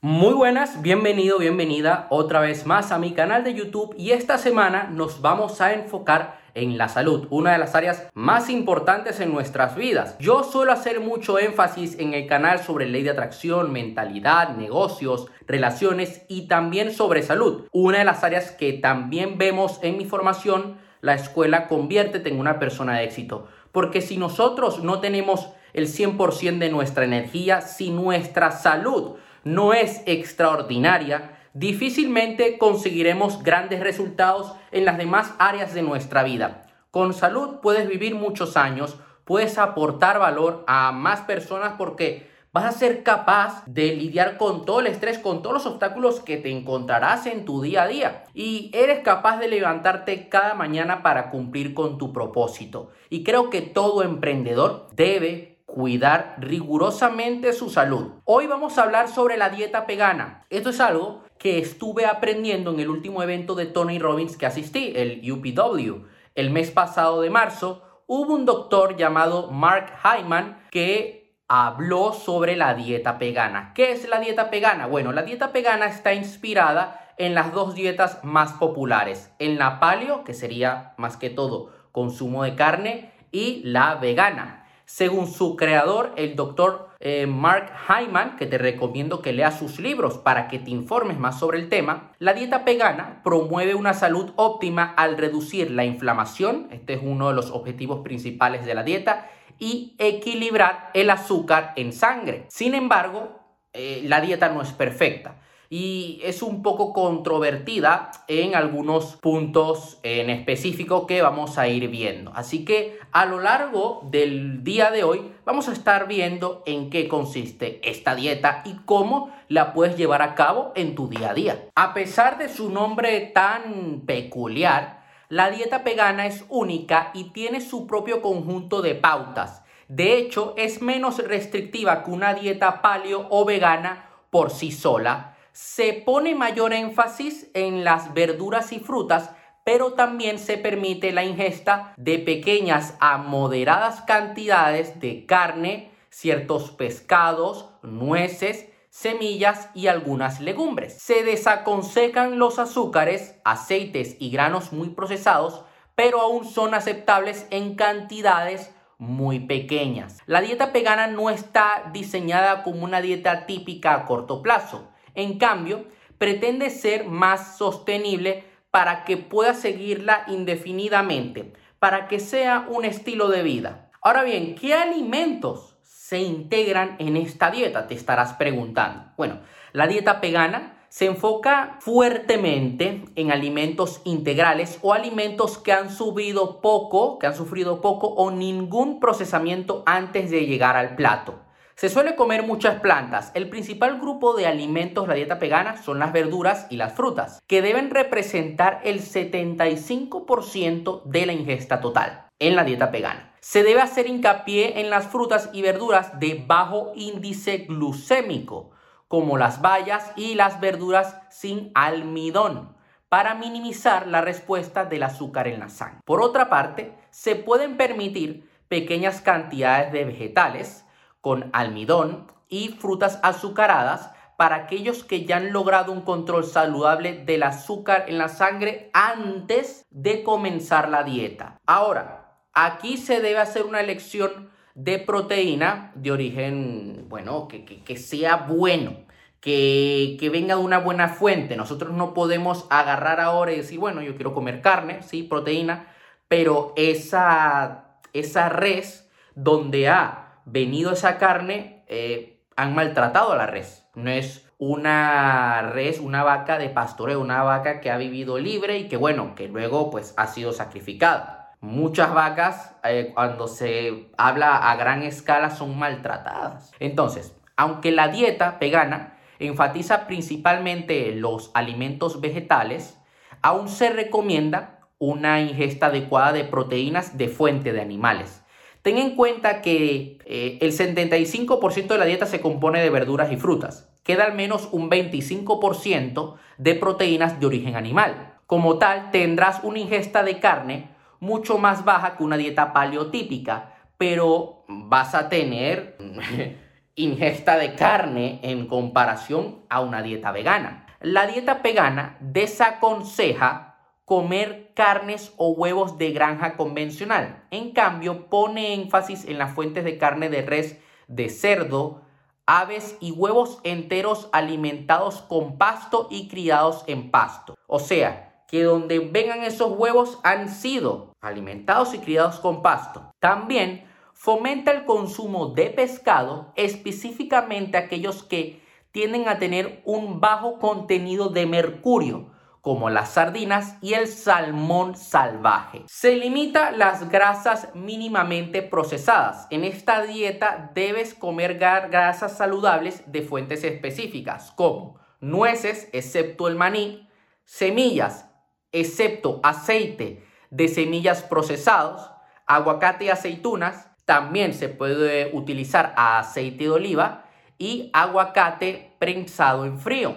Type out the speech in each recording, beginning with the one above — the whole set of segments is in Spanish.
Muy buenas, bienvenido, bienvenida otra vez más a mi canal de YouTube y esta semana nos vamos a enfocar en la salud, una de las áreas más importantes en nuestras vidas. Yo suelo hacer mucho énfasis en el canal sobre ley de atracción, mentalidad, negocios, relaciones y también sobre salud. Una de las áreas que también vemos en mi formación, la escuela conviértete en una persona de éxito. Porque si nosotros no tenemos el 100% de nuestra energía, si nuestra salud no es extraordinaria, difícilmente conseguiremos grandes resultados en las demás áreas de nuestra vida. Con salud puedes vivir muchos años, puedes aportar valor a más personas porque vas a ser capaz de lidiar con todo el estrés, con todos los obstáculos que te encontrarás en tu día a día. Y eres capaz de levantarte cada mañana para cumplir con tu propósito. Y creo que todo emprendedor debe cuidar rigurosamente su salud. Hoy vamos a hablar sobre la dieta vegana. Esto es algo que estuve aprendiendo en el último evento de Tony Robbins que asistí, el UPW. El mes pasado de marzo hubo un doctor llamado Mark Hyman que habló sobre la dieta vegana. ¿Qué es la dieta vegana? Bueno, la dieta vegana está inspirada en las dos dietas más populares, en la paleo, que sería más que todo consumo de carne, y la vegana. Según su creador, el doctor eh, Mark Hyman, que te recomiendo que leas sus libros para que te informes más sobre el tema, la dieta vegana promueve una salud óptima al reducir la inflamación, este es uno de los objetivos principales de la dieta, y equilibrar el azúcar en sangre. Sin embargo, eh, la dieta no es perfecta y es un poco controvertida en algunos puntos en específico que vamos a ir viendo. Así que a lo largo del día de hoy vamos a estar viendo en qué consiste esta dieta y cómo la puedes llevar a cabo en tu día a día. A pesar de su nombre tan peculiar, la dieta vegana es única y tiene su propio conjunto de pautas. De hecho, es menos restrictiva que una dieta paleo o vegana por sí sola se pone mayor énfasis en las verduras y frutas, pero también se permite la ingesta de pequeñas a moderadas cantidades de carne, ciertos pescados, nueces, semillas y algunas legumbres. Se desaconsejan los azúcares, aceites y granos muy procesados, pero aún son aceptables en cantidades muy pequeñas. La dieta vegana no está diseñada como una dieta típica a corto plazo. En cambio, pretende ser más sostenible para que pueda seguirla indefinidamente, para que sea un estilo de vida. Ahora bien, ¿qué alimentos se integran en esta dieta? Te estarás preguntando. Bueno, la dieta vegana se enfoca fuertemente en alimentos integrales o alimentos que han subido poco, que han sufrido poco o ningún procesamiento antes de llegar al plato. Se suele comer muchas plantas. El principal grupo de alimentos de la dieta vegana son las verduras y las frutas, que deben representar el 75% de la ingesta total en la dieta vegana. Se debe hacer hincapié en las frutas y verduras de bajo índice glucémico, como las bayas y las verduras sin almidón, para minimizar la respuesta del azúcar en la sangre. Por otra parte, se pueden permitir pequeñas cantidades de vegetales, con almidón y frutas azucaradas para aquellos que ya han logrado un control saludable del azúcar en la sangre antes de comenzar la dieta. Ahora, aquí se debe hacer una elección de proteína de origen, bueno, que, sea bueno, que, que, venga de una buena fuente. Nosotros no podemos agarrar ahora y decir, bueno, yo quiero comer carne, sí, proteína, pero esa, esa res donde ha venido esa carne, eh, han maltratado a la res. No es una res, una vaca de pastoreo, una vaca que ha vivido libre y que bueno, que luego pues ha sido sacrificada. Muchas vacas eh, cuando se habla a gran escala son maltratadas. Entonces, aunque la dieta vegana enfatiza principalmente los alimentos vegetales, aún se recomienda una ingesta adecuada de proteínas de fuente de animales. Ten en cuenta que eh, el 75% de la dieta se compone de verduras y frutas. Queda al menos un 25% de proteínas de origen animal. Como tal, tendrás una ingesta de carne mucho más baja que una dieta paleotípica, pero vas a tener ingesta de carne en comparación a una dieta vegana. La dieta vegana desaconseja comer carnes o huevos de granja convencional. En cambio, pone énfasis en las fuentes de carne de res, de cerdo, aves y huevos enteros alimentados con pasto y criados en pasto. O sea, que donde vengan esos huevos han sido alimentados y criados con pasto. También fomenta el consumo de pescado, específicamente aquellos que tienden a tener un bajo contenido de mercurio, como las sardinas y el salmón salvaje. Se limita las grasas mínimamente procesadas. En esta dieta debes comer grasas saludables de fuentes específicas, como nueces, excepto el maní, semillas, excepto aceite de semillas procesados, aguacate y aceitunas. También se puede utilizar aceite de oliva y aguacate prensado en frío.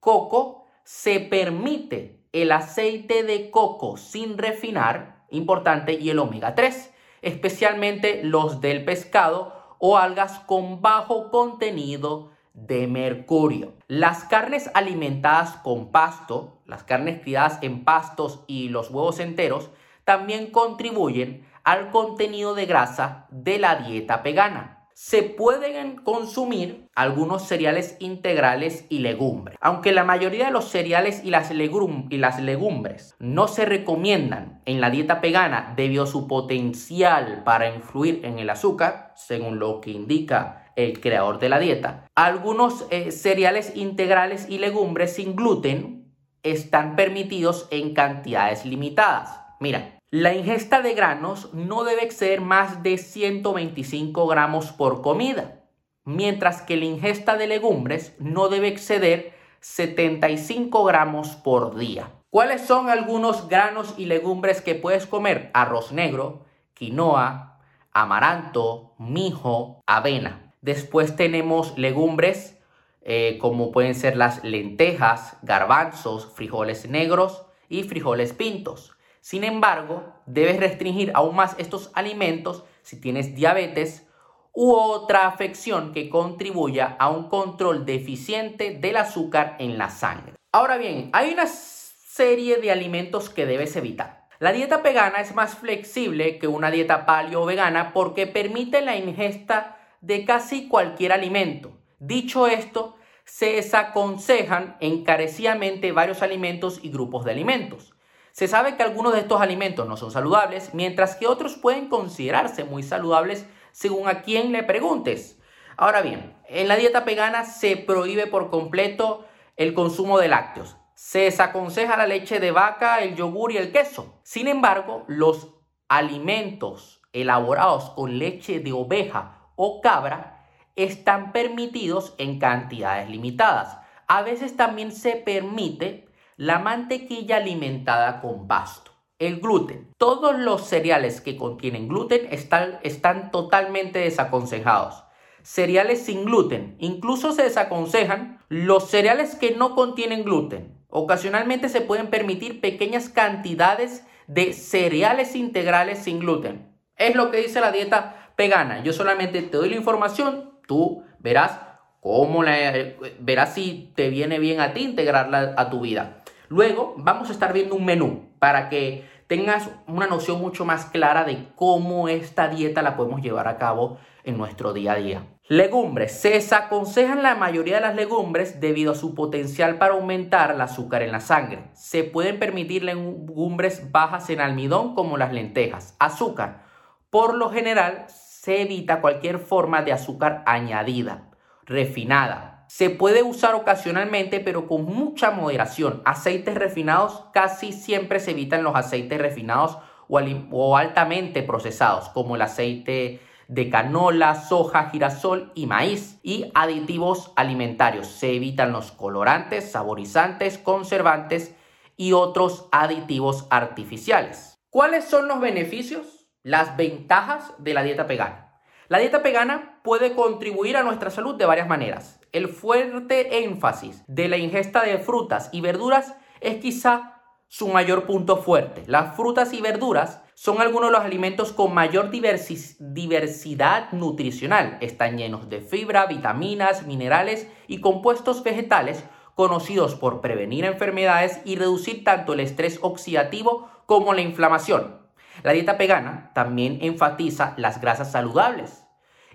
Coco, se permite el aceite de coco sin refinar, importante, y el omega 3, especialmente los del pescado o algas con bajo contenido de mercurio. Las carnes alimentadas con pasto, las carnes criadas en pastos y los huevos enteros también contribuyen al contenido de grasa de la dieta vegana se pueden consumir algunos cereales integrales y legumbres. Aunque la mayoría de los cereales y las, legumbres no se recomiendan en la dieta vegana debido a su potencial para influir en el azúcar, según lo que indica el creador de la dieta, algunos eh, cereales integrales y legumbres sin gluten están permitidos en cantidades limitadas. Mira, la ingesta de granos no debe exceder más de 125 gramos por comida, mientras que la ingesta de legumbres no debe exceder 75 gramos por día. ¿Cuáles son algunos granos y legumbres que puedes comer? Arroz negro, quinoa, amaranto, mijo, avena. Después tenemos legumbres eh, como pueden ser las lentejas, garbanzos, frijoles negros y frijoles pintos. Sin embargo, debes restringir aún más estos alimentos si tienes diabetes u otra afección que contribuya a un control deficiente del azúcar en la sangre. Ahora bien, hay una serie de alimentos que debes evitar. La dieta vegana es más flexible que una dieta paleo vegana porque permite la ingesta de casi cualquier alimento. Dicho esto, se desaconsejan encarecidamente varios alimentos y grupos de alimentos. Se sabe que algunos de estos alimentos no son saludables, mientras que otros pueden considerarse muy saludables según a quien le preguntes. Ahora bien, en la dieta vegana se prohíbe por completo el consumo de lácteos. Se desaconseja la leche de vaca, el yogur y el queso. Sin embargo, los alimentos elaborados con leche de oveja o cabra están permitidos en cantidades limitadas. A veces también se permite la mantequilla alimentada con pasto, el gluten. Todos los cereales que contienen gluten están, están totalmente desaconsejados. Cereales sin gluten. Incluso se desaconsejan los cereales que no contienen gluten. Ocasionalmente se pueden permitir pequeñas cantidades de cereales integrales sin gluten. Es lo que dice la dieta vegana. Yo solamente te doy la información, tú verás cómo verás si te viene bien a ti integrarla a tu vida. Luego vamos a estar viendo un menú para que tengas una noción mucho más clara de cómo esta dieta la podemos llevar a cabo en nuestro día a día. Legumbres. Se desaconsejan la mayoría de las legumbres debido a su potencial para aumentar el azúcar en la sangre. Se pueden permitir legumbres bajas en almidón como las lentejas. Azúcar. Por lo general se evita cualquier forma de azúcar añadida, refinada, se puede usar ocasionalmente, pero con mucha moderación. Aceites refinados, casi siempre se evitan los aceites refinados o, altamente procesados, como el aceite de canola, soja, girasol y maíz. Y aditivos alimentarios. Se evitan los colorantes, saborizantes, conservantes y otros aditivos artificiales. ¿Cuáles son los beneficios? Las ventajas de la dieta vegana. La dieta vegana puede contribuir a nuestra salud de varias maneras. El fuerte énfasis de la ingesta de frutas y verduras es quizá su mayor punto fuerte. Las frutas y verduras son algunos de los alimentos con mayor diversidad nutricional. Están llenos de fibra, vitaminas, minerales y compuestos vegetales conocidos por prevenir enfermedades y reducir tanto el estrés oxidativo como la inflamación. La dieta vegana también enfatiza las grasas saludables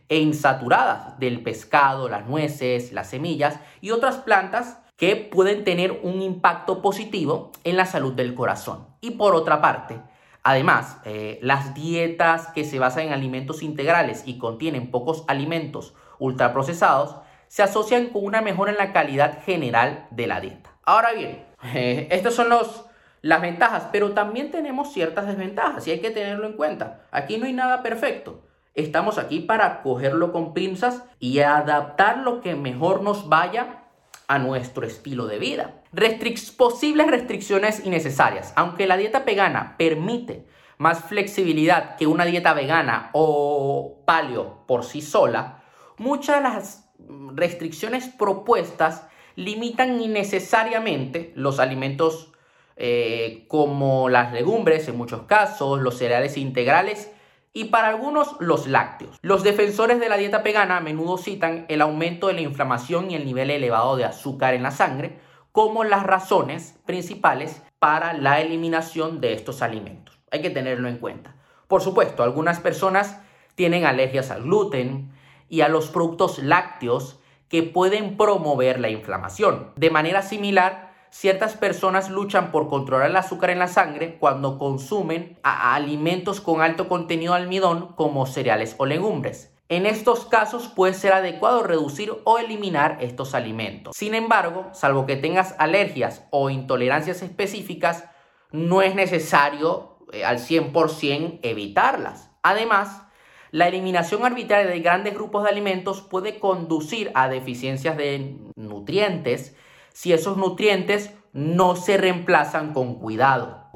e insaturadas del pescado, las nueces, las semillas y otras plantas que pueden tener un impacto positivo en la salud del corazón. Y por otra parte, además, eh, las dietas que se basan en alimentos integrales y contienen pocos alimentos ultraprocesados se asocian con una mejora en la calidad general de la dieta. Ahora bien, eh, estas son los, las ventajas, pero también tenemos ciertas desventajas y hay que tenerlo en cuenta. Aquí no hay nada perfecto. Estamos aquí para cogerlo con pinzas y adaptar lo que mejor nos vaya a nuestro estilo de vida. posibles restricciones innecesarias. Aunque la dieta vegana permite más flexibilidad que una dieta vegana o paleo por sí sola, muchas de las restricciones propuestas limitan innecesariamente los alimentos eh, como las legumbres en muchos casos, los cereales integrales y para algunos los lácteos. Los defensores de la dieta vegana a menudo citan el aumento de la inflamación y el nivel elevado de azúcar en la sangre como las razones principales para la eliminación de estos alimentos. Hay que tenerlo en cuenta. Por supuesto, algunas personas tienen alergias al gluten y a los productos lácteos que pueden promover la inflamación. De manera similar, ciertas personas luchan por controlar el azúcar en la sangre cuando consumen alimentos con alto contenido de almidón como cereales o legumbres. En estos casos puede ser adecuado reducir o eliminar estos alimentos. Sin embargo, salvo que tengas alergias o intolerancias específicas, no es necesario eh, al 100% evitarlas. Además, la eliminación arbitraria de grandes grupos de alimentos puede conducir a deficiencias de nutrientes si esos nutrientes no se reemplazan con cuidado.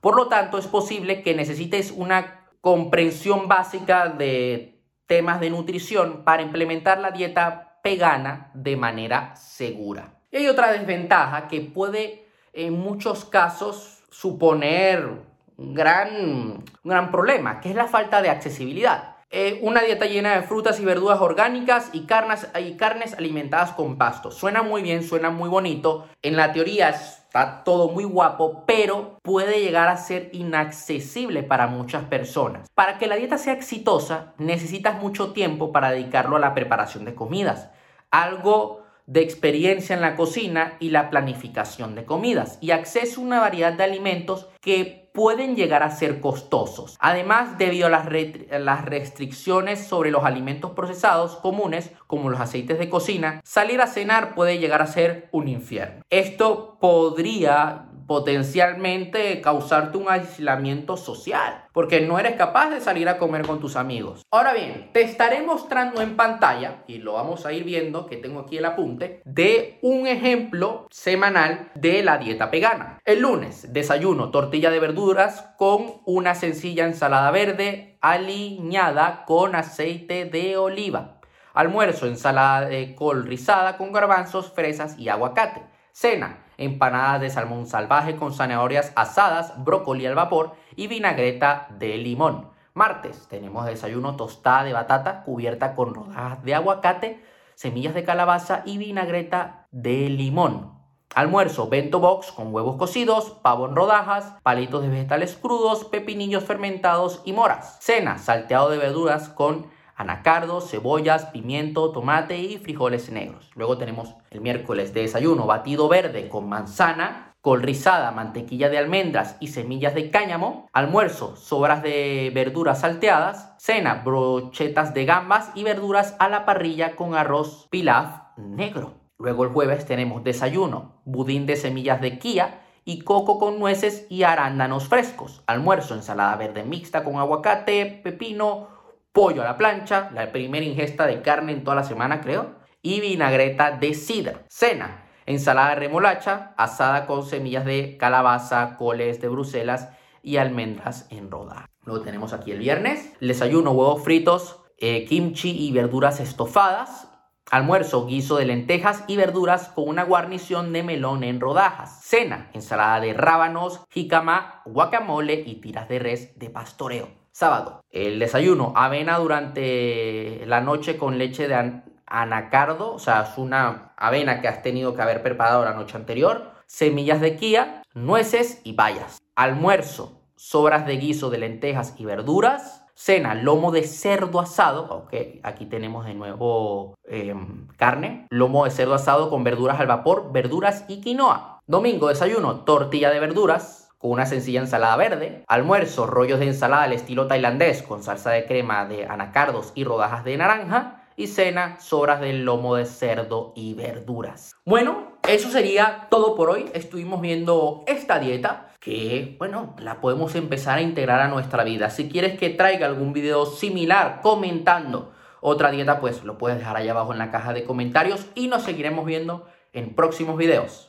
Por lo tanto, es posible que necesites una comprensión básica de temas de nutrición para implementar la dieta vegana de manera segura. Y hay otra desventaja que puede en muchos casos suponer un gran, un gran problema, que es la falta de accesibilidad. Eh, una dieta llena de frutas y verduras orgánicas y carnes, y carnes alimentadas con pasto. Suena muy bien, suena muy bonito. En la teoría está todo muy guapo, pero puede llegar a ser inaccesible para muchas personas. Para que la dieta sea exitosa, necesitas mucho tiempo para dedicarlo a la preparación de comidas. Algo de experiencia en la cocina y la planificación de comidas y acceso a una variedad de alimentos que pueden llegar a ser costosos. Además, debido a las, las, restricciones sobre los alimentos procesados comunes, como los aceites de cocina, salir a cenar puede llegar a ser un infierno. Esto podría potencialmente causarte un aislamiento social, porque no eres capaz de salir a comer con tus amigos. Ahora bien, te estaré mostrando en pantalla, y lo vamos a ir viendo, que tengo aquí el apunte, de un ejemplo semanal de la dieta vegana. El lunes, desayuno, tortilla de verduras con una sencilla ensalada verde aliñada con aceite de oliva. Almuerzo, ensalada de col rizada con garbanzos, fresas y aguacate. Cena, empanadas de salmón salvaje con zanahorias asadas, brócoli al vapor y vinagreta de limón. Martes tenemos desayuno tostada de batata cubierta con rodajas de aguacate, semillas de calabaza y vinagreta de limón. Almuerzo, bento box con huevos cocidos, pavo en rodajas, palitos de vegetales crudos, pepinillos fermentados y moras. Cena, salteado de verduras con anacardos, cebollas, pimiento, tomate y frijoles negros. Luego tenemos el miércoles de desayuno batido verde con manzana, col rizada, mantequilla de almendras y semillas de cáñamo. Almuerzo, sobras de verduras salteadas. Cena, brochetas de gambas y verduras a la parrilla con arroz pilaf negro. Luego el jueves tenemos desayuno, budín de semillas de kia y coco con nueces y arándanos frescos. Almuerzo, ensalada verde mixta con aguacate, pepino, pollo a la plancha, la primera ingesta de carne en toda la semana creo, y vinagreta de cider. Cena, ensalada de remolacha, asada con semillas de calabaza, coles de Bruselas y almendras en rodajas. Luego tenemos aquí el viernes, desayuno, huevos fritos, eh, kimchi y verduras estofadas. Almuerzo, guiso de lentejas y verduras con una guarnición de melón en rodajas. Cena, ensalada de rábanos, jícama, guacamole y tiras de res de pastoreo. Sábado, el desayuno, avena durante la noche con leche de anacardo, o sea, es una avena que has tenido que haber preparado la noche anterior, semillas de kia, nueces y bayas. Almuerzo, sobras de guiso de lentejas y verduras, Cena, lomo de cerdo asado. Ok, aquí tenemos de nuevo em, carne. Lomo de cerdo asado con verduras al vapor, verduras y quinoa. Domingo, desayuno, tortilla de verduras con una sencilla ensalada verde. Almuerzo, rollos de ensalada al estilo tailandés con salsa de crema de anacardos y rodajas de naranja. Y cena, sobras del lomo de cerdo y verduras. Bueno, eso sería todo por hoy. Estuvimos viendo esta dieta que, bueno, la podemos empezar a integrar a nuestra vida. Si quieres que traiga algún video similar comentando otra dieta, pues lo puedes dejar ahí abajo en la caja de comentarios y nos seguiremos viendo en próximos videos.